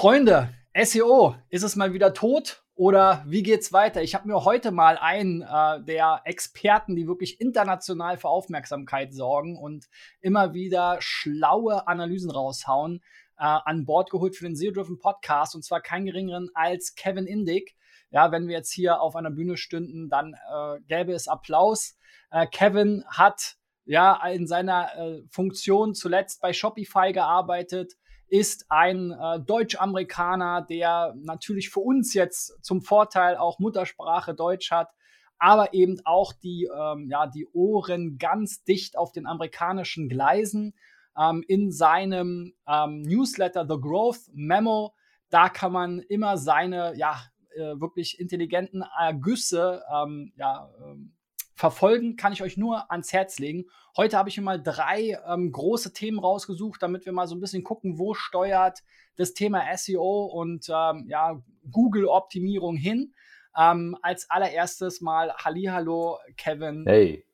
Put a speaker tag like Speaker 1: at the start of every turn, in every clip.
Speaker 1: Freunde, SEO, ist es mal wieder tot oder wie geht's weiter? Ich habe mir heute mal einen äh, der Experten, die wirklich international für Aufmerksamkeit sorgen und immer wieder schlaue Analysen raushauen, äh, an Bord geholt für den Zero Driven Podcast und zwar keinen geringeren als Kevin Indig. Ja, wenn wir jetzt hier auf einer Bühne stünden, dann äh, gäbe es Applaus. Äh, Kevin hat ja in seiner äh, Funktion zuletzt bei Shopify gearbeitet, ist ein äh, Deutsch-Amerikaner, der natürlich für uns jetzt zum Vorteil auch Muttersprache Deutsch hat, aber eben auch die, ähm, ja, die Ohren ganz dicht auf den amerikanischen Gleisen. Ähm, in seinem ähm, Newsletter The Growth Memo, da kann man immer seine ja, äh, wirklich intelligenten Ergüsse ähm, ja, ähm, verfolgen kann ich euch nur ans Herz legen. Heute habe ich mir mal drei ähm, große Themen rausgesucht, damit wir mal so ein bisschen gucken, wo steuert das Thema SEO und ähm, ja, Google-Optimierung hin. Ähm, als allererstes mal Hallihallo, Kevin.
Speaker 2: Hey,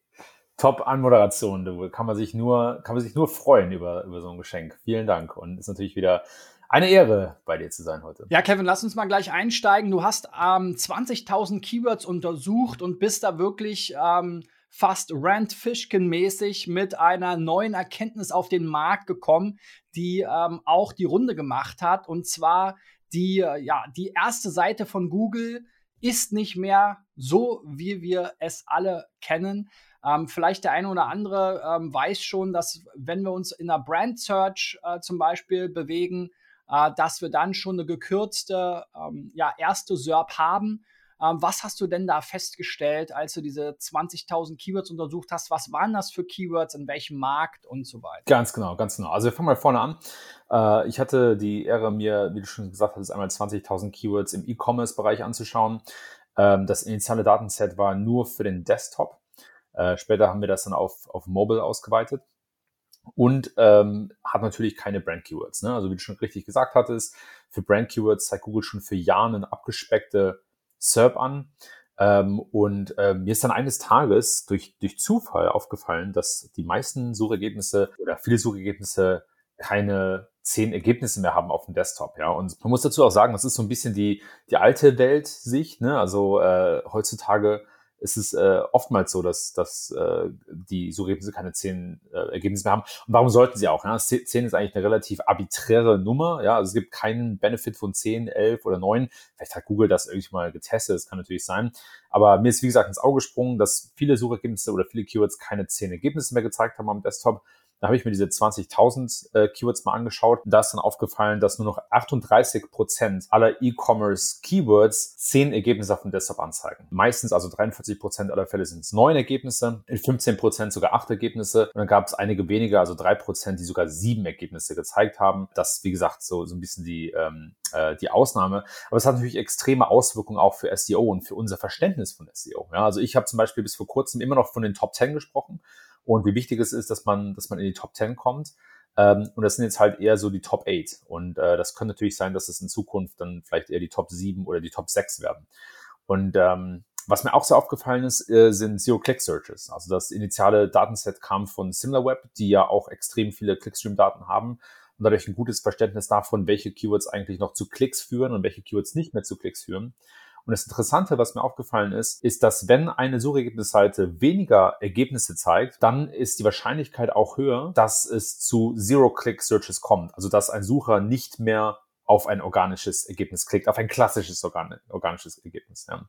Speaker 2: Top-Anmoderation. Da kann man sich nur, kann man sich nur freuen über, über so ein Geschenk. Vielen Dank. Und ist natürlich wieder eine Ehre, bei dir zu sein heute.
Speaker 1: Ja, Kevin, lass uns mal gleich einsteigen. Du hast ähm, 20.000 Keywords untersucht und bist da wirklich ähm, fast Rand Fishkin-mäßig mit einer neuen Erkenntnis auf den Markt gekommen, die ähm, auch die Runde gemacht hat. Und zwar die, äh, ja, die erste Seite von Google ist nicht mehr so, wie wir es alle kennen. Ähm, vielleicht der eine oder andere ähm, weiß schon, dass wenn wir uns in der Brand Search äh, zum Beispiel bewegen, äh, dass wir dann schon eine gekürzte ähm, ja, erste SERP haben. Ähm, was hast du denn da festgestellt, als du diese 20.000 Keywords untersucht hast? Was waren das für Keywords, in welchem Markt und so weiter?
Speaker 2: Ganz genau, ganz genau. Also wir fangen mal vorne an. Äh, ich hatte die Ehre, mir, wie du schon gesagt hast, einmal 20.000 Keywords im E-Commerce-Bereich anzuschauen. Ähm, das initiale Datenset war nur für den Desktop. Äh, später haben wir das dann auf, auf Mobile ausgeweitet und ähm, hat natürlich keine Brand-Keywords. Ne? Also wie du schon richtig gesagt hattest, für Brand-Keywords zeigt Google schon für Jahre eine abgespeckte SERP an. Ähm, und ähm, mir ist dann eines Tages durch, durch Zufall aufgefallen, dass die meisten Suchergebnisse oder viele Suchergebnisse keine zehn Ergebnisse mehr haben auf dem Desktop. Ja, und man muss dazu auch sagen, das ist so ein bisschen die die alte Weltsicht. Ne? Also äh, heutzutage ist es äh, oftmals so, dass, dass äh, die Suchergebnisse keine zehn äh, Ergebnisse mehr haben. Und warum sollten sie auch? Ja? Zehn ist eigentlich eine relativ arbiträre Nummer. Ja, also es gibt keinen Benefit von zehn, elf oder neun. Vielleicht hat Google das irgendwie mal getestet, das kann natürlich sein. Aber mir ist, wie gesagt, ins Auge gesprungen, dass viele Suchergebnisse oder viele Keywords keine zehn Ergebnisse mehr gezeigt haben am Desktop. Da habe ich mir diese 20.000 äh, Keywords mal angeschaut. Da ist dann aufgefallen, dass nur noch 38 Prozent aller E-Commerce Keywords zehn Ergebnisse auf dem Desktop anzeigen. Meistens, also 43 Prozent aller Fälle sind es neun Ergebnisse, in 15 Prozent sogar acht Ergebnisse. Und dann gab es einige weniger, also drei Prozent, die sogar sieben Ergebnisse gezeigt haben. Das, wie gesagt, so, so ein bisschen die, ähm, äh, die Ausnahme. Aber es hat natürlich extreme Auswirkungen auch für SEO und für unser Verständnis von SEO. Ja, also ich habe zum Beispiel bis vor kurzem immer noch von den Top 10 gesprochen und wie wichtig es ist, dass man, dass man in die Top 10 kommt. Ähm, und das sind jetzt halt eher so die Top 8. Und äh, das könnte natürlich sein, dass es in Zukunft dann vielleicht eher die Top 7 oder die Top 6 werden. Und ähm, was mir auch sehr aufgefallen ist, äh, sind Zero-Click-Searches. Also das initiale Datenset kam von SimilarWeb, die ja auch extrem viele Clickstream-Daten haben und dadurch ein gutes Verständnis davon, welche Keywords eigentlich noch zu Klicks führen und welche Keywords nicht mehr zu Klicks führen. Und das Interessante, was mir aufgefallen ist, ist, dass wenn eine Suchergebnisseite weniger Ergebnisse zeigt, dann ist die Wahrscheinlichkeit auch höher, dass es zu Zero-Click-Searches kommt. Also dass ein Sucher nicht mehr auf ein organisches Ergebnis klickt, auf ein klassisches organ organisches Ergebnis. Ja.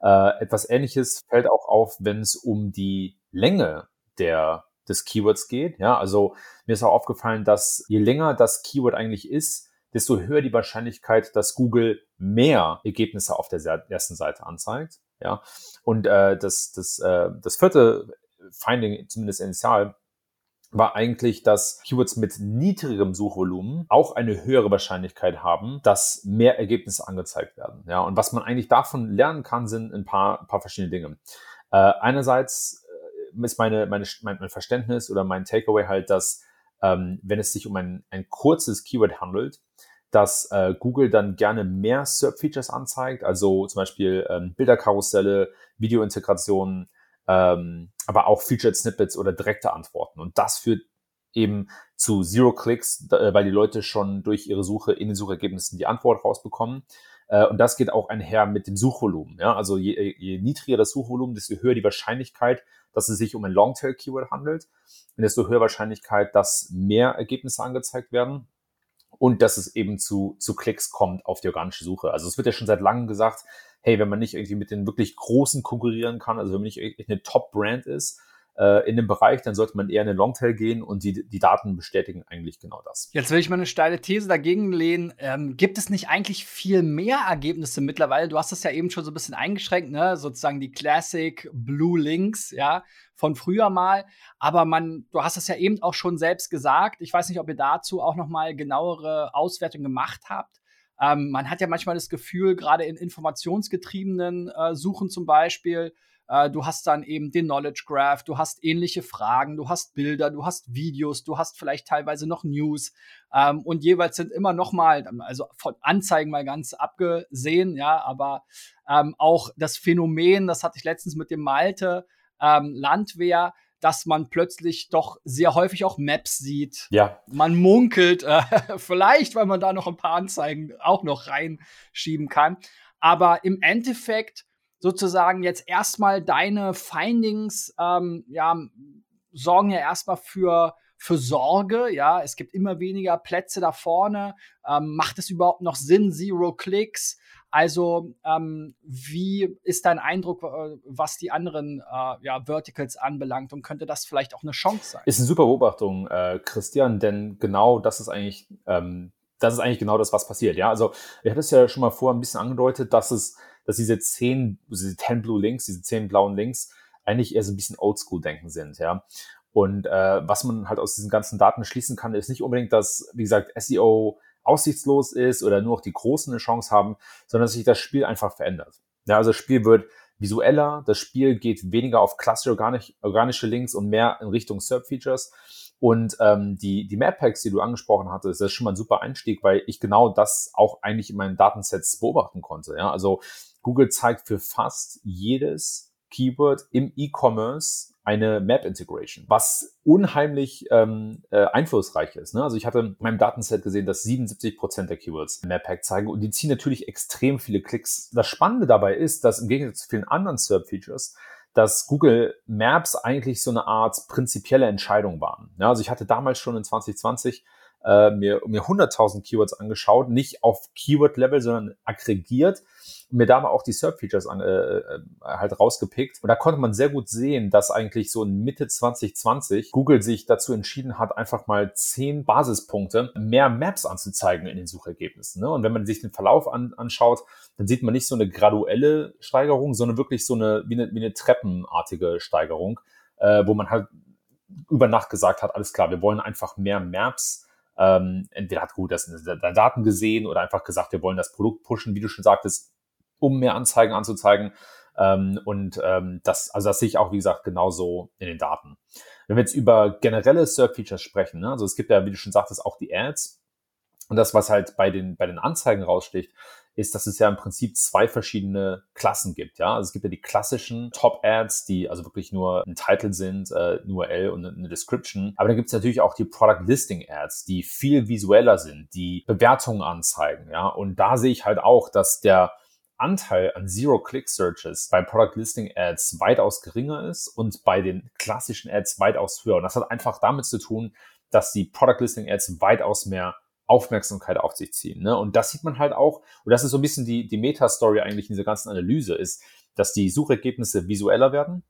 Speaker 2: Äh, etwas Ähnliches fällt auch auf, wenn es um die Länge der des Keywords geht. Ja, also mir ist auch aufgefallen, dass je länger das Keyword eigentlich ist, desto höher die Wahrscheinlichkeit, dass Google mehr Ergebnisse auf der ersten Seite anzeigt. Ja, und äh, das, das, äh, das vierte Finding, zumindest initial, war eigentlich, dass Keywords mit niedrigem Suchvolumen auch eine höhere Wahrscheinlichkeit haben, dass mehr Ergebnisse angezeigt werden. Ja, und was man eigentlich davon lernen kann, sind ein paar, paar verschiedene Dinge. Äh, einerseits äh, ist meine, meine, mein, mein Verständnis oder mein Takeaway halt, dass ähm, wenn es sich um ein, ein kurzes Keyword handelt, dass äh, Google dann gerne mehr SERP-Features anzeigt, also zum Beispiel ähm, Bilderkarusselle, Videointegrationen, ähm, aber auch Featured Snippets oder direkte Antworten. Und das führt eben zu Zero Clicks, äh, weil die Leute schon durch ihre Suche in den Suchergebnissen die Antwort rausbekommen. Äh, und das geht auch einher mit dem Suchvolumen. Ja? Also je, je niedriger das Suchvolumen, desto höher die Wahrscheinlichkeit, dass es sich um ein Longtail-Keyword handelt. Desto höher Wahrscheinlichkeit, dass mehr Ergebnisse angezeigt werden und dass es eben zu, zu Klicks kommt auf die organische Suche. Also es wird ja schon seit langem gesagt, hey, wenn man nicht irgendwie mit den wirklich Großen konkurrieren kann, also wenn man nicht eine Top-Brand ist, in dem Bereich, dann sollte man eher in den Longtail gehen und die, die Daten bestätigen eigentlich genau das.
Speaker 1: Jetzt will ich mal eine steile These dagegen lehnen. Ähm, gibt es nicht eigentlich viel mehr Ergebnisse mittlerweile? Du hast das ja eben schon so ein bisschen eingeschränkt, ne? sozusagen die Classic Blue Links, ja, von früher mal. Aber man, du hast es ja eben auch schon selbst gesagt. Ich weiß nicht, ob ihr dazu auch noch mal genauere Auswertungen gemacht habt. Ähm, man hat ja manchmal das Gefühl, gerade in informationsgetriebenen äh, Suchen zum Beispiel, äh, du hast dann eben den Knowledge Graph, du hast ähnliche Fragen, du hast Bilder, du hast Videos, du hast vielleicht teilweise noch News ähm, und jeweils sind immer noch mal, also von Anzeigen mal ganz abgesehen, ja, aber ähm, auch das Phänomen, das hatte ich letztens mit dem Malte ähm, Landwehr, dass man plötzlich doch sehr häufig auch Maps sieht.
Speaker 2: Ja.
Speaker 1: Man munkelt, äh, vielleicht, weil man da noch ein paar Anzeigen auch noch reinschieben kann. Aber im Endeffekt sozusagen jetzt erstmal deine Findings, ähm, ja, sorgen ja erstmal für für Sorge, ja, es gibt immer weniger Plätze da vorne. Ähm, macht es überhaupt noch Sinn? Zero Clicks. Also, ähm, wie ist dein Eindruck, äh, was die anderen äh, ja, Verticals anbelangt? Und könnte das vielleicht auch eine Chance sein?
Speaker 2: Ist eine super Beobachtung, äh, Christian, denn genau das ist eigentlich, ähm, das ist eigentlich genau das, was passiert. Ja, also, ich hatte es ja schon mal vorher ein bisschen angedeutet, dass es dass diese zehn, diese 10 Blue Links, diese zehn blauen Links eigentlich eher so ein bisschen Oldschool-Denken sind, ja. Und äh, was man halt aus diesen ganzen Daten schließen kann, ist nicht unbedingt, dass, wie gesagt, SEO aussichtslos ist oder nur noch die Großen eine Chance haben, sondern dass sich das Spiel einfach verändert. Ja, also das Spiel wird visueller, das Spiel geht weniger auf klassische organisch, organische Links und mehr in Richtung SERP-Features. Und ähm, die, die Map-Packs, die du angesprochen hattest, das ist schon mal ein super Einstieg, weil ich genau das auch eigentlich in meinen Datensets beobachten konnte. Ja? Also Google zeigt für fast jedes Keyword im E-Commerce eine Map Integration, was unheimlich ähm, äh, einflussreich ist. Ne? Also ich hatte in meinem Datenset gesehen, dass 77 Prozent der Keywords Map Pack zeigen und die ziehen natürlich extrem viele Klicks. Das Spannende dabei ist, dass im Gegensatz zu vielen anderen SERP-Features dass Google Maps eigentlich so eine Art prinzipielle Entscheidung waren. Ja, also ich hatte damals schon in 2020 äh, mir, mir 100.000 Keywords angeschaut, nicht auf Keyword-Level, sondern aggregiert mir da mal auch die SERP-Features äh, äh, halt rausgepickt. Und da konnte man sehr gut sehen, dass eigentlich so in Mitte 2020 Google sich dazu entschieden hat, einfach mal zehn Basispunkte mehr Maps anzuzeigen in den Suchergebnissen. Ne? Und wenn man sich den Verlauf an, anschaut, dann sieht man nicht so eine graduelle Steigerung, sondern wirklich so eine wie eine, wie eine treppenartige Steigerung, äh, wo man halt über Nacht gesagt hat, alles klar, wir wollen einfach mehr Maps ähm, entweder hat Google das in den Daten gesehen oder einfach gesagt, wir wollen das Produkt pushen, wie du schon sagtest, um mehr Anzeigen anzuzeigen. Ähm, und ähm, das, also das sehe ich auch, wie gesagt, genauso in den Daten. Wenn wir jetzt über generelle Search-Features sprechen, ne, also es gibt ja, wie du schon sagtest, auch die Ads. Und das, was halt bei den, bei den Anzeigen raussticht, ist, dass es ja im Prinzip zwei verschiedene Klassen gibt. Ja, also es gibt ja die klassischen Top-Ads, die also wirklich nur ein Title sind, äh, nur L und eine Description. Aber dann gibt es natürlich auch die Product Listing Ads, die viel visueller sind, die Bewertungen anzeigen. Ja, und da sehe ich halt auch, dass der Anteil an Zero-Click-Searches bei Product Listing Ads weitaus geringer ist und bei den klassischen Ads weitaus höher. Und das hat einfach damit zu tun, dass die Product Listing Ads weitaus mehr Aufmerksamkeit auf sich ziehen. Ne? Und das sieht man halt auch, und das ist so ein bisschen die, die Meta-Story eigentlich in dieser ganzen Analyse, ist, dass die Suchergebnisse visueller werden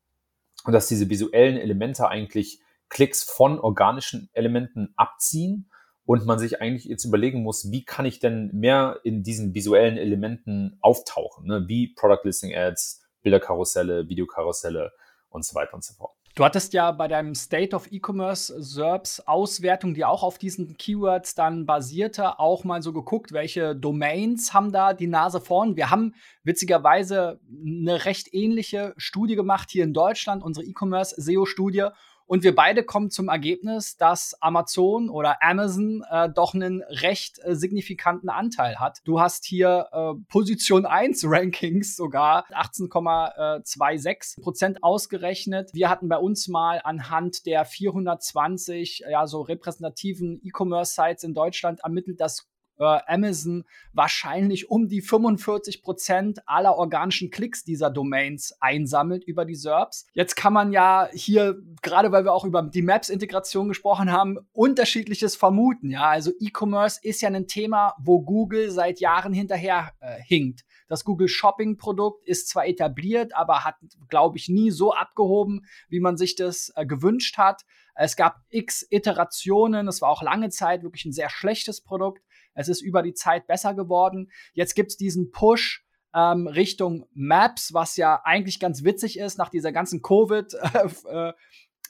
Speaker 2: und dass diese visuellen Elemente eigentlich Klicks von organischen Elementen abziehen und man sich eigentlich jetzt überlegen muss, wie kann ich denn mehr in diesen visuellen Elementen auftauchen, ne? wie Product Listing Ads, Bilderkarusselle, Videokarusselle und so weiter und so fort.
Speaker 1: Du hattest ja bei deinem State of E-Commerce SERPs Auswertung, die auch auf diesen Keywords dann basierte, auch mal so geguckt, welche Domains haben da die Nase vorn. Wir haben witzigerweise eine recht ähnliche Studie gemacht hier in Deutschland, unsere E-Commerce SEO-Studie. Und wir beide kommen zum Ergebnis, dass Amazon oder Amazon äh, doch einen recht äh, signifikanten Anteil hat. Du hast hier äh, Position 1 Rankings sogar 18,26 Prozent ausgerechnet. Wir hatten bei uns mal anhand der 420 ja so repräsentativen E-Commerce-Sites in Deutschland ermittelt, dass äh, Amazon wahrscheinlich um die 45 Prozent aller organischen Klicks dieser Domains einsammelt über die SERPs. Jetzt kann man ja hier, gerade weil wir auch über die Maps-Integration gesprochen haben, unterschiedliches vermuten. Ja, also E-Commerce ist ja ein Thema, wo Google seit Jahren hinterher äh, hinkt. Das Google Shopping Produkt ist zwar etabliert, aber hat, glaube ich, nie so abgehoben, wie man sich das äh, gewünscht hat. Es gab x Iterationen. Es war auch lange Zeit wirklich ein sehr schlechtes Produkt. Es ist über die Zeit besser geworden. Jetzt gibt es diesen Push ähm, Richtung Maps, was ja eigentlich ganz witzig ist nach dieser ganzen Covid. Äh,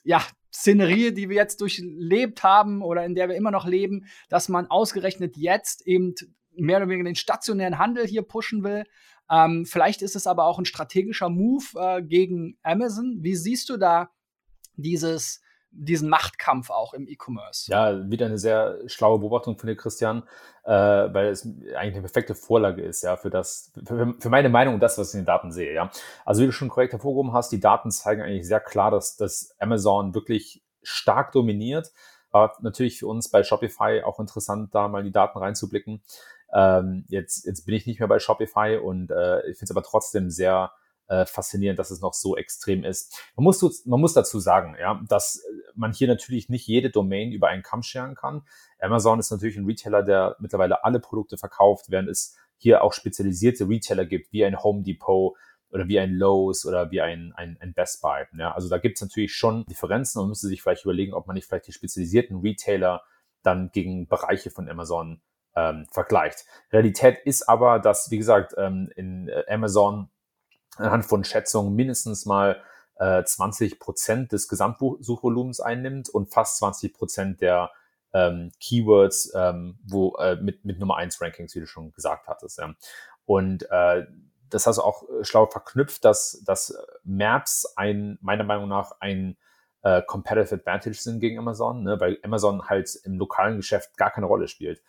Speaker 1: ja, Szenerie, die wir jetzt durchlebt haben oder in der wir immer noch leben, dass man ausgerechnet jetzt eben mehr oder weniger den stationären Handel hier pushen will. Ähm, vielleicht ist es aber auch ein strategischer Move äh, gegen Amazon. Wie siehst du da dieses diesen Machtkampf auch im E-Commerce.
Speaker 2: Ja, wieder eine sehr schlaue Beobachtung von dir, Christian, äh, weil es eigentlich eine perfekte Vorlage ist, ja, für das, für, für, meine Meinung und das, was ich in den Daten sehe, ja. Also wie du schon korrekt hervorgehoben hast, die Daten zeigen eigentlich sehr klar, dass, dass Amazon wirklich stark dominiert. Aber natürlich für uns bei Shopify auch interessant, da mal die Daten reinzublicken. Ähm, jetzt, jetzt bin ich nicht mehr bei Shopify und äh, ich finde es aber trotzdem sehr äh, faszinierend, dass es noch so extrem ist. Man muss, man muss dazu sagen, ja, dass man hier natürlich nicht jede Domain über einen Kamm scheren kann. Amazon ist natürlich ein Retailer, der mittlerweile alle Produkte verkauft, während es hier auch spezialisierte Retailer gibt, wie ein Home Depot oder wie ein Lowe's oder wie ein, ein, ein Best Buy. Ja, also da gibt es natürlich schon Differenzen und müsste sich vielleicht überlegen, ob man nicht vielleicht die spezialisierten Retailer dann gegen Bereiche von Amazon ähm, vergleicht. Realität ist aber, dass, wie gesagt, ähm, in äh, Amazon anhand von Schätzungen mindestens mal äh, 20 Prozent des Gesamtsuchvolumens einnimmt und fast 20 Prozent der ähm, Keywords, ähm, wo äh, mit, mit Nummer 1 Rankings, wie du schon gesagt hattest. Ja. Und äh, das hast du auch schlau verknüpft, dass, dass Maps ein, meiner Meinung nach ein äh, Competitive Advantage sind gegen Amazon, ne? weil Amazon halt im lokalen Geschäft gar keine Rolle spielt.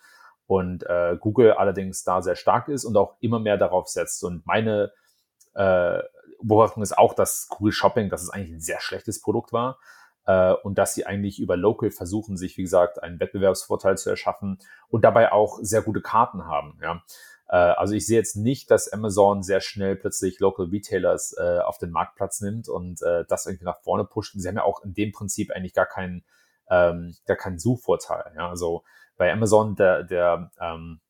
Speaker 2: Und äh, Google allerdings da sehr stark ist und auch immer mehr darauf setzt. Und meine äh, Beobachtung ist auch, dass Google Shopping, dass es eigentlich ein sehr schlechtes Produkt war äh, und dass sie eigentlich über Local versuchen, sich, wie gesagt, einen Wettbewerbsvorteil zu erschaffen und dabei auch sehr gute Karten haben. Ja. Äh, also ich sehe jetzt nicht, dass Amazon sehr schnell plötzlich Local Retailers äh, auf den Marktplatz nimmt und äh, das irgendwie nach vorne pusht. Sie haben ja auch in dem Prinzip eigentlich gar keinen, ähm, gar keinen Suchvorteil. Ja. Also bei Amazon der, der ähm,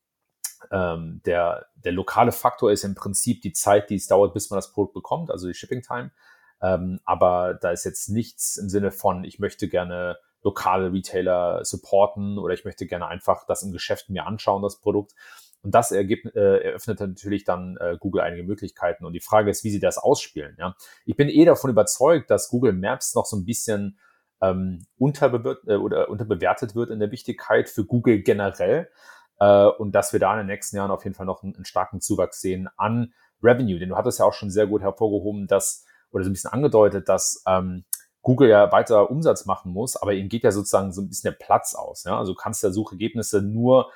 Speaker 2: ähm, der, der lokale Faktor ist im Prinzip die Zeit, die es dauert, bis man das Produkt bekommt, also die Shipping Time. Ähm, aber da ist jetzt nichts im Sinne von, ich möchte gerne lokale Retailer supporten oder ich möchte gerne einfach das im Geschäft mir anschauen, das Produkt. Und das ergibt, äh, eröffnet natürlich dann äh, Google einige Möglichkeiten. Und die Frage ist, wie sie das ausspielen. Ja? Ich bin eh davon überzeugt, dass Google Maps noch so ein bisschen ähm, unterbe äh, oder unterbewertet wird in der Wichtigkeit für Google generell äh, und dass wir da in den nächsten Jahren auf jeden Fall noch einen, einen, starken Zuwachs sehen an Revenue. Denn du hattest ja auch schon sehr gut hervorgehoben, dass, oder so ein bisschen angedeutet, dass ähm, Google ja weiter Umsatz machen muss, aber ihnen geht ja sozusagen so ein bisschen der Platz aus. Ja? Also du kannst ja Suchergebnisse nur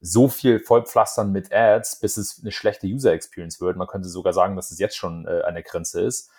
Speaker 2: so viel vollpflastern mit Ads, bis es eine schlechte User Experience wird. Man könnte sogar sagen, dass es jetzt schon äh, an der Grenze ist.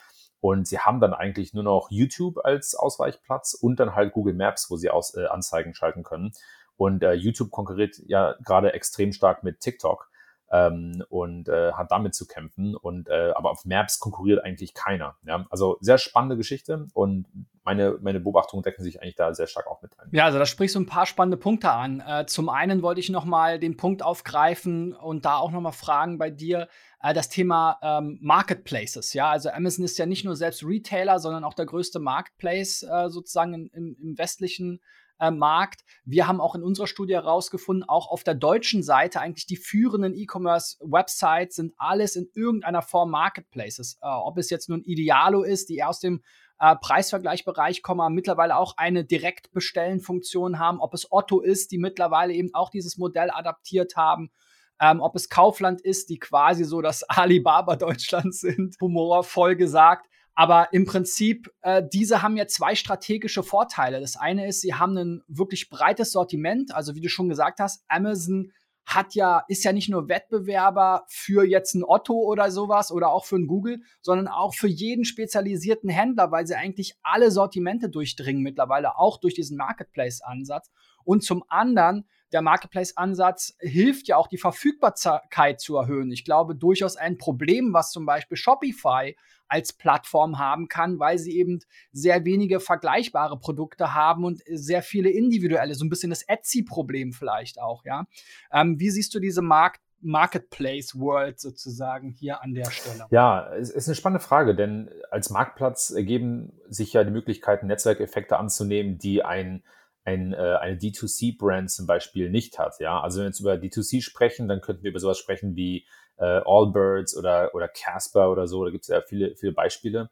Speaker 2: Und sie haben dann eigentlich nur noch YouTube als Ausweichplatz und dann halt Google Maps, wo sie aus, äh, Anzeigen schalten können. Und äh, YouTube konkurriert ja gerade extrem stark mit TikTok ähm, und äh, hat damit zu kämpfen. Und äh, aber auf Maps konkurriert eigentlich keiner. Ja? Also sehr spannende Geschichte und meine, meine Beobachtungen decken sich eigentlich da sehr stark auch mit ein.
Speaker 1: Ja, also da sprichst du ein paar spannende Punkte an. Äh, zum einen wollte ich noch mal den Punkt aufgreifen und da auch noch mal fragen bei dir äh, das Thema ähm, Marketplaces. Ja, also Amazon ist ja nicht nur selbst Retailer, sondern auch der größte Marketplace äh, sozusagen im, im westlichen Markt. Wir haben auch in unserer Studie herausgefunden, auch auf der deutschen Seite eigentlich die führenden E-Commerce-Websites sind alles in irgendeiner Form Marketplaces. Äh, ob es jetzt nun Idealo ist, die aus dem äh, Preisvergleichbereich kommen, mittlerweile auch eine Direktbestellen-Funktion haben, ob es Otto ist, die mittlerweile eben auch dieses Modell adaptiert haben. Ähm, ob es Kaufland ist, die quasi so das Alibaba Deutschlands sind, humorvoll gesagt. Aber im Prinzip, äh, diese haben ja zwei strategische Vorteile. Das eine ist, sie haben ein wirklich breites Sortiment. Also wie du schon gesagt hast, Amazon hat ja, ist ja nicht nur Wettbewerber für jetzt ein Otto oder sowas oder auch für ein Google, sondern auch für jeden spezialisierten Händler, weil sie eigentlich alle Sortimente durchdringen mittlerweile, auch durch diesen Marketplace-Ansatz. Und zum anderen, der Marketplace-Ansatz hilft ja auch die Verfügbarkeit zu erhöhen. Ich glaube, durchaus ein Problem, was zum Beispiel Shopify als Plattform haben kann, weil sie eben sehr wenige vergleichbare Produkte haben und sehr viele individuelle, so ein bisschen das Etsy-Problem vielleicht auch, ja. Ähm, wie siehst du diese Markt Marketplace World sozusagen hier an der Stelle?
Speaker 2: Ja, es ist eine spannende Frage, denn als Marktplatz ergeben sich ja die Möglichkeiten, Netzwerkeffekte anzunehmen, die ein ein, äh, eine D2C-Brand zum Beispiel nicht hat. Ja, also wenn wir jetzt über D2C sprechen, dann könnten wir über sowas sprechen wie äh, Allbirds oder, oder Casper oder so. Da gibt es ja viele, viele Beispiele.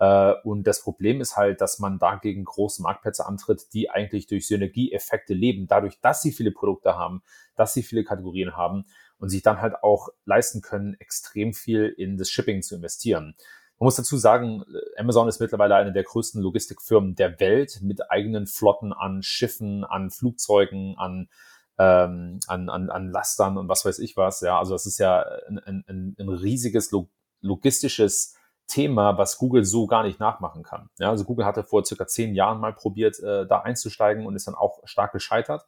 Speaker 2: Äh, und das Problem ist halt, dass man dagegen große Marktplätze antritt, die eigentlich durch Synergieeffekte leben, dadurch, dass sie viele Produkte haben, dass sie viele Kategorien haben und sich dann halt auch leisten können, extrem viel in das Shipping zu investieren. Man muss dazu sagen, Amazon ist mittlerweile eine der größten Logistikfirmen der Welt mit eigenen Flotten an Schiffen, an Flugzeugen, an, ähm, an, an, an Lastern und was weiß ich was. Ja, also das ist ja ein, ein, ein riesiges logistisches Thema, was Google so gar nicht nachmachen kann. Ja, also Google hatte vor circa zehn Jahren mal probiert, äh, da einzusteigen und ist dann auch stark gescheitert.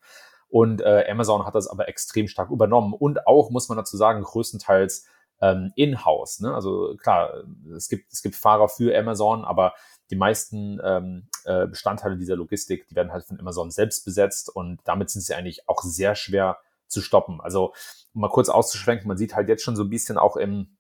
Speaker 2: Und äh, Amazon hat das aber extrem stark übernommen und auch, muss man dazu sagen, größtenteils ähm, in-house. Ne? Also klar, es gibt, es gibt Fahrer für Amazon, aber die meisten ähm, äh, Bestandteile dieser Logistik, die werden halt von Amazon selbst besetzt und damit sind sie eigentlich auch sehr schwer zu stoppen. Also um mal kurz auszuschwenken, man sieht halt jetzt schon so ein bisschen auch im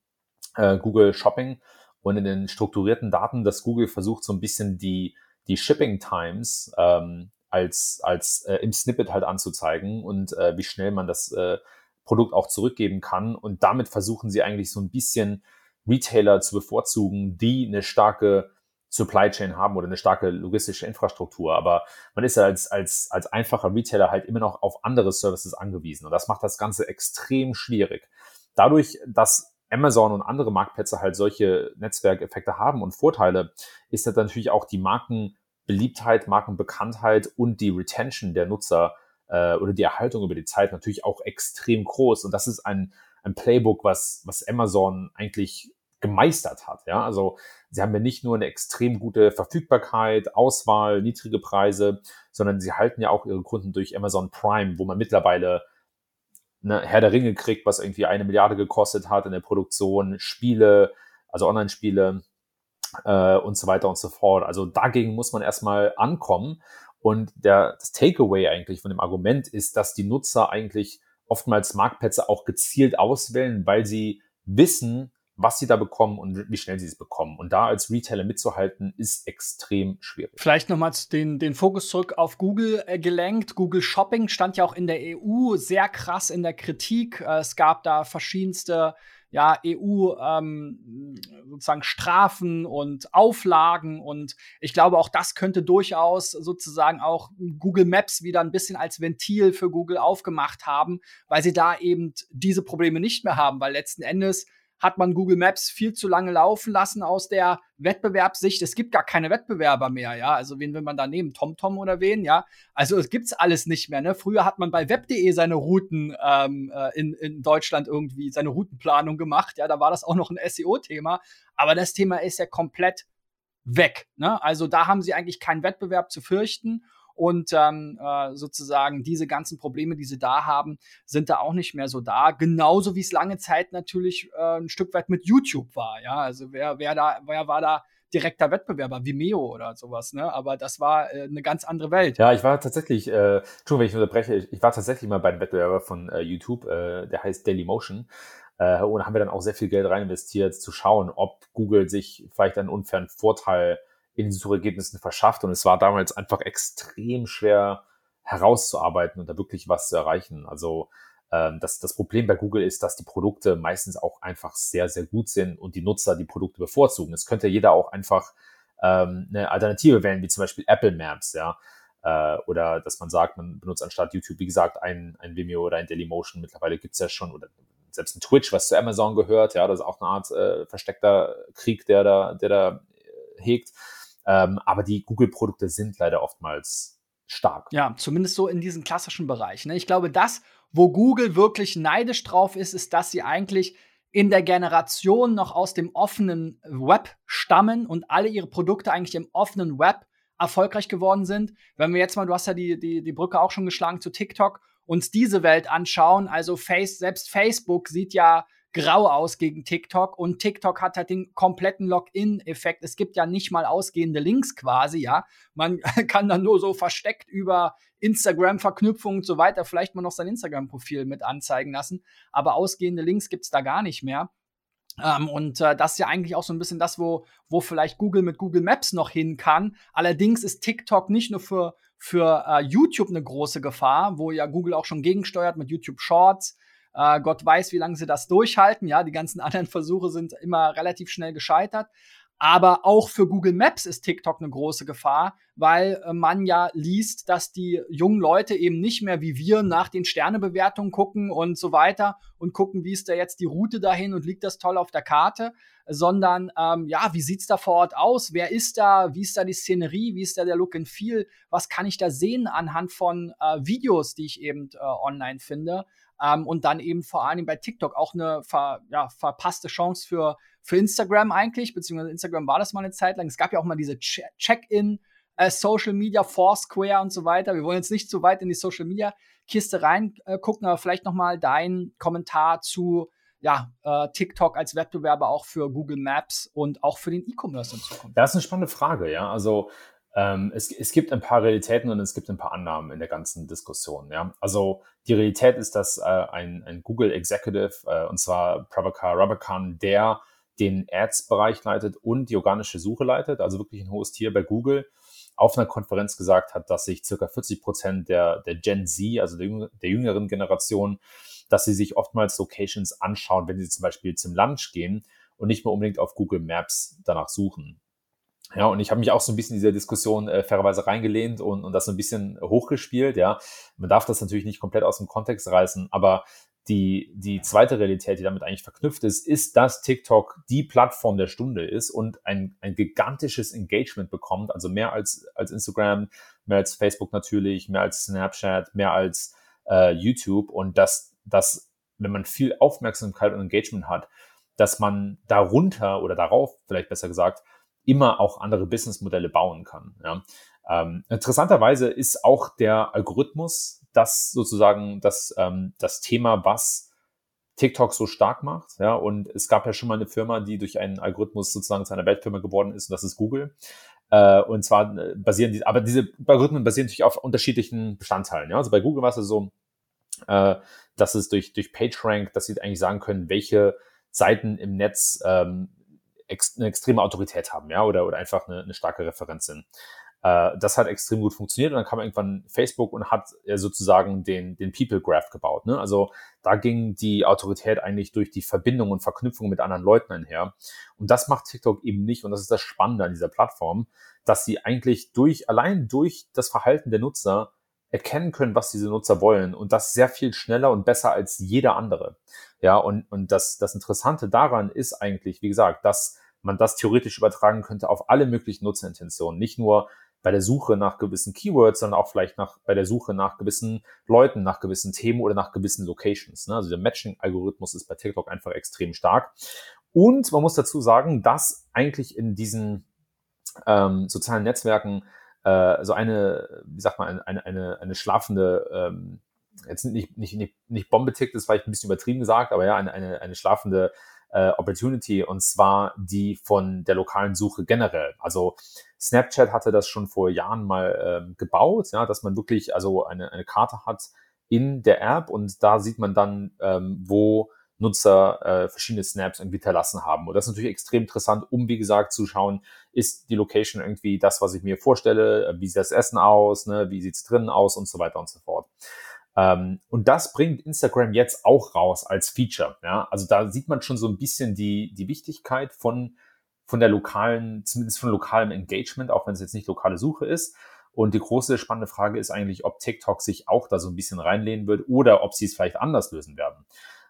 Speaker 2: äh, Google Shopping und in den strukturierten Daten, dass Google versucht so ein bisschen die, die Shipping Times ähm, als, als äh, im Snippet halt anzuzeigen und äh, wie schnell man das äh, Produkt auch zurückgeben kann. Und damit versuchen sie eigentlich so ein bisschen Retailer zu bevorzugen, die eine starke Supply Chain haben oder eine starke logistische Infrastruktur. Aber man ist ja als, als, als einfacher Retailer halt immer noch auf andere Services angewiesen. Und das macht das Ganze extrem schwierig. Dadurch, dass Amazon und andere Marktplätze halt solche Netzwerkeffekte haben und Vorteile, ist das natürlich auch die Markenbeliebtheit, Markenbekanntheit und die Retention der Nutzer äh, oder die Erhaltung über die Zeit natürlich auch extrem groß. Und das ist ein, ein Playbook, was, was Amazon eigentlich gemeistert hat. Ja, also sie haben ja nicht nur eine extrem gute Verfügbarkeit, Auswahl, niedrige Preise, sondern sie halten ja auch ihre Kunden durch Amazon Prime, wo man mittlerweile eine Herr der Ringe kriegt, was irgendwie eine Milliarde gekostet hat in der Produktion, Spiele, also Online-Spiele äh, und so weiter und so fort. Also dagegen muss man erstmal ankommen. Und der, das Takeaway eigentlich von dem Argument ist, dass die Nutzer eigentlich oftmals Marktplätze auch gezielt auswählen, weil sie wissen, was sie da bekommen und wie schnell sie es bekommen. Und da als Retailer mitzuhalten, ist extrem schwierig.
Speaker 1: Vielleicht nochmal den, den Fokus zurück auf Google äh, gelenkt. Google Shopping stand ja auch in der EU sehr krass in der Kritik. Äh, es gab da verschiedenste ja, EU ähm, sozusagen Strafen und Auflagen. Und ich glaube auch das könnte durchaus sozusagen auch Google Maps wieder ein bisschen als Ventil für Google aufgemacht haben, weil sie da eben diese Probleme nicht mehr haben, weil letzten Endes hat man Google Maps viel zu lange laufen lassen aus der Wettbewerbssicht. Es gibt gar keine Wettbewerber mehr, ja. Also wen will man da nehmen? TomTom oder wen, ja? Also es gibt's alles nicht mehr. Ne? Früher hat man bei Web.de seine Routen ähm, äh, in, in Deutschland irgendwie seine Routenplanung gemacht. Ja, da war das auch noch ein SEO-Thema. Aber das Thema ist ja komplett weg. Ne? Also da haben sie eigentlich keinen Wettbewerb zu fürchten. Und ähm, äh, sozusagen diese ganzen Probleme, die sie da haben, sind da auch nicht mehr so da. Genauso wie es lange Zeit natürlich äh, ein Stück weit mit YouTube war. Ja, also wer, wer da, wer war da direkter Wettbewerber, Vimeo oder sowas, ne? Aber das war äh, eine ganz andere Welt.
Speaker 2: Ja, ich war tatsächlich, äh, Entschuldigung, wenn ich unterbreche, ich, ich war tatsächlich mal bei einem Wettbewerber von äh, YouTube, äh, der heißt Dailymotion. Äh, und haben wir dann auch sehr viel Geld rein investiert, zu schauen, ob Google sich vielleicht einen unfairen Vorteil in den Suchergebnissen verschafft. Und es war damals einfach extrem schwer herauszuarbeiten und da wirklich was zu erreichen. Also ähm, das, das Problem bei Google ist, dass die Produkte meistens auch einfach sehr, sehr gut sind und die Nutzer die Produkte bevorzugen. Es könnte jeder auch einfach ähm, eine Alternative wählen, wie zum Beispiel Apple Maps, ja. Äh, oder dass man sagt, man benutzt anstatt YouTube, wie gesagt, ein, ein Vimeo oder ein Dailymotion. Mittlerweile gibt's ja schon, oder selbst ein Twitch, was zu Amazon gehört, ja, das ist auch eine Art äh, versteckter Krieg, der da, der da hegt. Ähm, aber die Google-Produkte sind leider oftmals stark.
Speaker 1: Ja, zumindest so in diesem klassischen Bereich. Ne? Ich glaube, das, wo Google wirklich neidisch drauf ist, ist, dass sie eigentlich in der Generation noch aus dem offenen Web stammen und alle ihre Produkte eigentlich im offenen Web erfolgreich geworden sind. Wenn wir jetzt mal, du hast ja die, die, die Brücke auch schon geschlagen zu TikTok, uns diese Welt anschauen, also Face, selbst Facebook sieht ja grau aus gegen TikTok und TikTok hat halt den kompletten Login-Effekt. Es gibt ja nicht mal ausgehende Links quasi, ja. Man kann dann nur so versteckt über Instagram-Verknüpfungen und so weiter vielleicht mal noch sein Instagram-Profil mit anzeigen lassen, aber ausgehende Links gibt es da gar nicht mehr. Ähm, und äh, das ist ja eigentlich auch so ein bisschen das, wo, wo vielleicht Google mit Google Maps noch hin kann. Allerdings ist TikTok nicht nur für, für äh, YouTube eine große Gefahr, wo ja Google auch schon gegensteuert mit YouTube Shorts. Äh, Gott weiß, wie lange sie das durchhalten. Ja, die ganzen anderen Versuche sind immer relativ schnell gescheitert. Aber auch für Google Maps ist TikTok eine große Gefahr, weil äh, man ja liest, dass die jungen Leute eben nicht mehr wie wir nach den Sternebewertungen gucken und so weiter und gucken, wie ist da jetzt die Route dahin und liegt das toll auf der Karte, sondern ähm, ja, wie sieht's da vor Ort aus? Wer ist da? Wie ist da die Szenerie? Wie ist da der Look and Feel? Was kann ich da sehen anhand von äh, Videos, die ich eben äh, online finde? Ähm, und dann eben vor allem bei TikTok auch eine ver, ja, verpasste Chance für, für Instagram eigentlich, beziehungsweise Instagram war das mal eine Zeit lang. Es gab ja auch mal diese Check-in, äh, Social Media, Foursquare und so weiter. Wir wollen jetzt nicht zu weit in die Social Media Kiste reingucken, äh, aber vielleicht nochmal dein Kommentar zu ja, äh, TikTok als Wettbewerber auch für Google Maps und auch für den E-Commerce in Zukunft?
Speaker 2: Das ist eine spannende Frage, ja. Also ähm, es, es gibt ein paar Realitäten und es gibt ein paar Annahmen in der ganzen Diskussion. Ja? Also die Realität ist, dass äh, ein, ein Google Executive, äh, und zwar Prabhakar Rabakan, der den Ads-Bereich leitet und die organische Suche leitet, also wirklich ein hohes Tier bei Google, auf einer Konferenz gesagt hat, dass sich circa 40 Prozent der, der Gen Z, also der, der jüngeren Generation, dass sie sich oftmals Locations anschauen, wenn sie zum Beispiel zum Lunch gehen und nicht mehr unbedingt auf Google Maps danach suchen. Ja, und ich habe mich auch so ein bisschen in dieser Diskussion äh, fairerweise reingelehnt und, und das so ein bisschen hochgespielt. Ja, man darf das natürlich nicht komplett aus dem Kontext reißen, aber die, die zweite Realität, die damit eigentlich verknüpft ist, ist, dass TikTok die Plattform der Stunde ist und ein, ein gigantisches Engagement bekommt, also mehr als, als Instagram, mehr als Facebook natürlich, mehr als Snapchat, mehr als äh, YouTube und dass, dass, wenn man viel Aufmerksamkeit und Engagement hat, dass man darunter oder darauf, vielleicht besser gesagt, immer auch andere Businessmodelle bauen kann. Ja. Ähm, interessanterweise ist auch der Algorithmus das sozusagen das, ähm, das Thema, was TikTok so stark macht. Ja, und es gab ja schon mal eine Firma, die durch einen Algorithmus sozusagen zu einer Weltfirma geworden ist, und das ist Google. Äh, und zwar äh, basieren die, aber diese Algorithmen basieren natürlich auf unterschiedlichen Bestandteilen. Ja, also bei Google war es so, äh, dass es durch, durch PageRank, dass sie eigentlich sagen können, welche Seiten im Netz ähm, ex eine extreme Autorität haben, ja, oder, oder einfach eine, eine starke Referenz sind. Äh, das hat extrem gut funktioniert und dann kam irgendwann Facebook und hat äh, sozusagen den, den People Graph gebaut. Ne? Also da ging die Autorität eigentlich durch die Verbindung und Verknüpfung mit anderen Leuten einher. Und das macht TikTok eben nicht und das ist das Spannende an dieser Plattform, dass sie eigentlich durch, allein durch das Verhalten der Nutzer erkennen können, was diese Nutzer wollen und das sehr viel schneller und besser als jeder andere. Ja, und, und das, das Interessante daran ist eigentlich, wie gesagt, dass man das theoretisch übertragen könnte auf alle möglichen Nutzerintentionen. Nicht nur bei der Suche nach gewissen Keywords, sondern auch vielleicht nach, bei der Suche nach gewissen Leuten, nach gewissen Themen oder nach gewissen Locations. Ne? Also der Matching-Algorithmus ist bei TikTok einfach extrem stark. Und man muss dazu sagen, dass eigentlich in diesen ähm, sozialen Netzwerken äh, so eine, wie sagt man, eine, eine, eine schlafende, ähm, jetzt nicht, nicht, nicht, nicht Bombe tickt, das war vielleicht ein bisschen übertrieben gesagt, aber ja, eine, eine, eine schlafende äh, Opportunity und zwar die von der lokalen Suche generell. Also Snapchat hatte das schon vor Jahren mal äh, gebaut, ja, dass man wirklich also eine, eine Karte hat in der App und da sieht man dann, ähm, wo Nutzer äh, verschiedene Snaps irgendwie hinterlassen haben. Und das ist natürlich extrem interessant, um, wie gesagt, zu schauen, ist die Location irgendwie das, was ich mir vorstelle, wie sieht das Essen aus, ne, wie sieht's drinnen aus und so weiter und so fort. Ähm, und das bringt Instagram jetzt auch raus als Feature. Ja? Also da sieht man schon so ein bisschen die, die Wichtigkeit von, von der lokalen, zumindest von lokalem Engagement, auch wenn es jetzt nicht lokale Suche ist. Und die große spannende Frage ist eigentlich, ob TikTok sich auch da so ein bisschen reinlehnen wird oder ob sie es vielleicht anders lösen werden.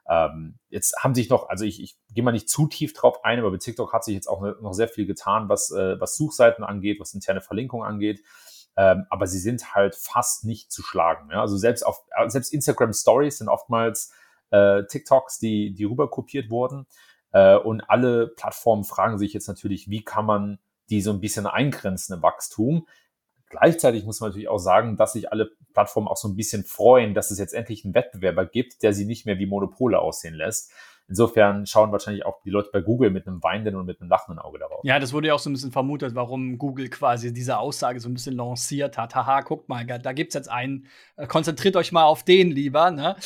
Speaker 2: Ähm, jetzt haben sich noch, also ich, ich gehe mal nicht zu tief drauf ein, aber bei TikTok hat sich jetzt auch noch sehr viel getan, was, äh, was Suchseiten angeht, was interne Verlinkung angeht. Ähm, aber sie sind halt fast nicht zu schlagen. Ja? Also selbst auf selbst Instagram Stories sind oftmals äh, TikToks, die, die rüber kopiert wurden. Äh, und alle Plattformen fragen sich jetzt natürlich, wie kann man die so ein bisschen eingrenzen im Wachstum. Gleichzeitig muss man natürlich auch sagen, dass sich alle Plattformen auch so ein bisschen freuen, dass es jetzt endlich einen Wettbewerber gibt, der sie nicht mehr wie Monopole aussehen lässt. Insofern schauen wahrscheinlich auch die Leute bei Google mit einem weinenden und mit einem lachenden Auge darauf.
Speaker 1: Ja, das wurde ja auch so ein bisschen vermutet, warum Google quasi diese Aussage so ein bisschen lanciert hat. Haha, guckt mal, da gibt es jetzt einen, äh, konzentriert euch mal auf den lieber. Ne?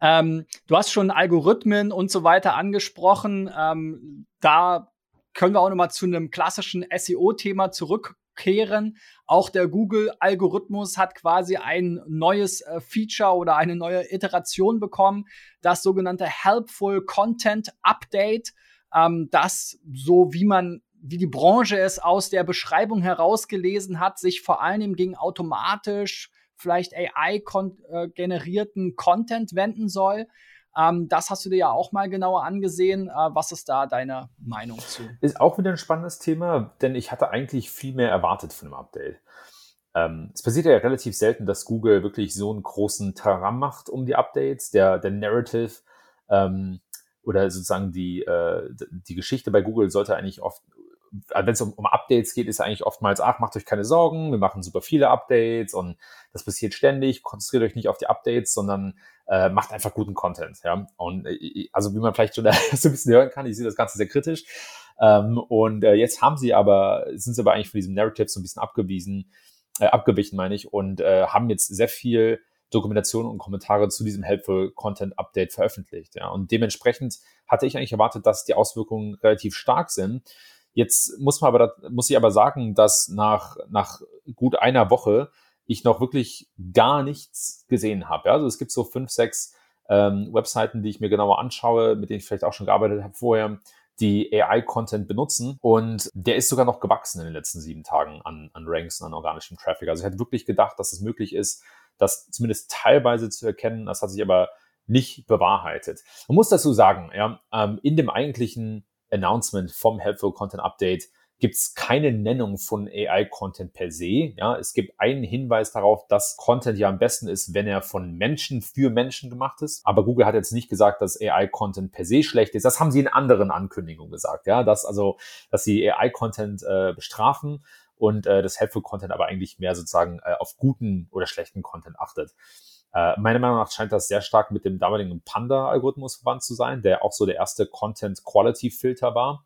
Speaker 1: Ähm, du hast schon Algorithmen und so weiter angesprochen. Ähm, da können wir auch noch mal zu einem klassischen SEO-Thema zurück kehren. Auch der Google-Algorithmus hat quasi ein neues äh, Feature oder eine neue Iteration bekommen, das sogenannte Helpful Content Update, ähm, das so wie man wie die Branche es aus der Beschreibung herausgelesen hat, sich vor allem gegen automatisch vielleicht AI-generierten äh, Content wenden soll. Ähm, das hast du dir ja auch mal genauer angesehen. Äh, was ist da deine Meinung zu?
Speaker 2: Ist auch wieder ein spannendes Thema, denn ich hatte eigentlich viel mehr erwartet von dem Update. Ähm, es passiert ja relativ selten, dass Google wirklich so einen großen Taram macht um die Updates. Der, der Narrative ähm, oder sozusagen die, äh, die Geschichte bei Google sollte eigentlich oft wenn es um, um Updates geht, ist eigentlich oftmals, ach, macht euch keine Sorgen, wir machen super viele Updates und das passiert ständig, konzentriert euch nicht auf die Updates, sondern äh, macht einfach guten Content. Ja? Und äh, also wie man vielleicht schon so ein bisschen hören kann, ich sehe das Ganze sehr kritisch. Ähm, und äh, jetzt haben sie aber, sind sie aber eigentlich von diesem Narrative so ein bisschen abgewiesen, äh, abgewichen, meine ich, und äh, haben jetzt sehr viel Dokumentation und Kommentare zu diesem Helpful Content Update veröffentlicht. Ja. Und dementsprechend hatte ich eigentlich erwartet, dass die Auswirkungen relativ stark sind. Jetzt muss man aber, muss ich aber sagen, dass nach, nach gut einer Woche ich noch wirklich gar nichts gesehen habe. Ja? Also es gibt so fünf, sechs ähm, Webseiten, die ich mir genauer anschaue, mit denen ich vielleicht auch schon gearbeitet habe vorher, die AI-Content benutzen. Und der ist sogar noch gewachsen in den letzten sieben Tagen an, an Ranks und an organischem Traffic. Also ich hätte wirklich gedacht, dass es möglich ist, das zumindest teilweise zu erkennen. Das hat sich aber nicht bewahrheitet. Man muss dazu sagen, ja, ähm, in dem eigentlichen Announcement vom Helpful Content Update gibt es keine Nennung von AI-Content per se. Ja, es gibt einen Hinweis darauf, dass Content ja am besten ist, wenn er von Menschen für Menschen gemacht ist. Aber Google hat jetzt nicht gesagt, dass AI-Content per se schlecht ist. Das haben sie in anderen Ankündigungen gesagt. Ja, dass also, dass sie AI-Content äh, bestrafen und äh, das Helpful Content aber eigentlich mehr sozusagen äh, auf guten oder schlechten Content achtet. Äh, meiner Meinung nach scheint das sehr stark mit dem damaligen Panda-Algorithmus verwandt zu sein, der auch so der erste Content-Quality-Filter war.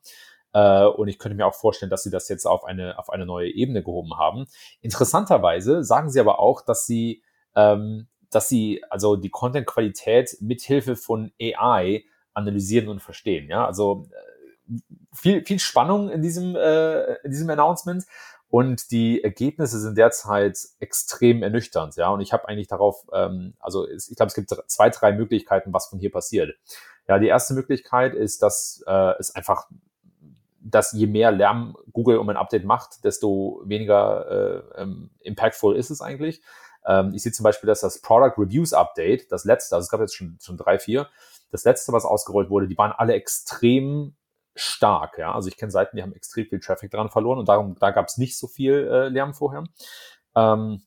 Speaker 2: Äh, und ich könnte mir auch vorstellen, dass sie das jetzt auf eine, auf eine neue Ebene gehoben haben. Interessanterweise sagen sie aber auch, dass sie, ähm, dass sie also die Content-Qualität mithilfe von AI analysieren und verstehen. Ja, also äh, viel, viel Spannung in diesem, äh, in diesem Announcement. Und die Ergebnisse sind derzeit extrem ernüchternd, ja. Und ich habe eigentlich darauf, ähm, also ich glaube, es gibt zwei, drei Möglichkeiten, was von hier passiert. Ja, die erste Möglichkeit ist, dass äh, es einfach, dass je mehr Lärm Google um ein Update macht, desto weniger äh, ähm, impactful ist es eigentlich. Ähm, ich sehe zum Beispiel, dass das Product Reviews Update, das letzte, also es gab jetzt schon, schon drei, vier, das letzte, was ausgerollt wurde, die waren alle extrem stark. Ja? Also ich kenne Seiten, die haben extrem viel Traffic dran verloren und darum, da gab es nicht so viel äh, Lärm vorher. Ähm,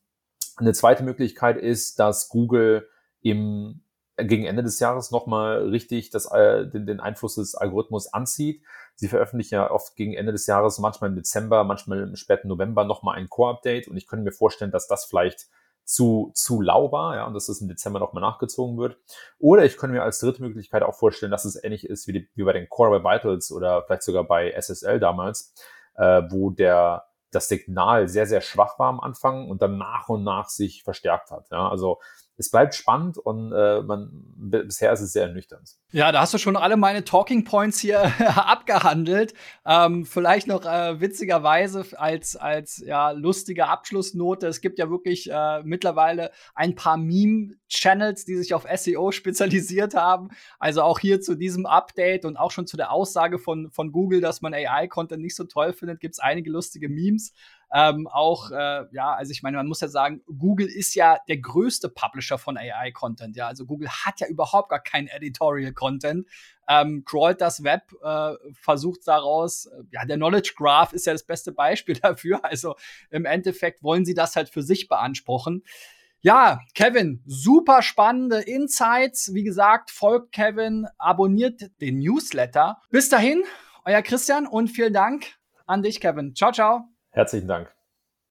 Speaker 2: eine zweite Möglichkeit ist, dass Google im gegen Ende des Jahres nochmal richtig das, äh, den, den Einfluss des Algorithmus anzieht. Sie veröffentlichen ja oft gegen Ende des Jahres, manchmal im Dezember, manchmal im späten November nochmal ein Core-Update und ich könnte mir vorstellen, dass das vielleicht zu, zu lau war, ja, und dass das im Dezember nochmal nachgezogen wird. Oder ich könnte mir als dritte Möglichkeit auch vorstellen, dass es ähnlich ist wie, die, wie bei den Core Web Vitals oder vielleicht sogar bei SSL damals, äh, wo der, das Signal sehr, sehr schwach war am Anfang und dann nach und nach sich verstärkt hat. Ja, also es bleibt spannend und äh, man, bisher ist es sehr ernüchternd.
Speaker 1: Ja, da hast du schon alle meine Talking Points hier abgehandelt. Ähm, vielleicht noch äh, witzigerweise als, als ja, lustige Abschlussnote. Es gibt ja wirklich äh, mittlerweile ein paar Meme-Channels, die sich auf SEO spezialisiert haben. Also auch hier zu diesem Update und auch schon zu der Aussage von, von Google, dass man AI-Content nicht so toll findet, gibt es einige lustige Memes. Ähm, auch, äh, ja, also ich meine, man muss ja sagen, Google ist ja der größte Publisher von AI-Content. Ja, also Google hat ja überhaupt gar keinen Editorial-Content. Ähm, crawlt das Web, äh, versucht daraus, äh, ja, der Knowledge Graph ist ja das beste Beispiel dafür. Also im Endeffekt wollen sie das halt für sich beanspruchen. Ja, Kevin, super spannende Insights. Wie gesagt, folgt Kevin, abonniert den Newsletter. Bis dahin, euer Christian und vielen Dank an dich, Kevin. Ciao, ciao.
Speaker 2: Herzlichen Dank.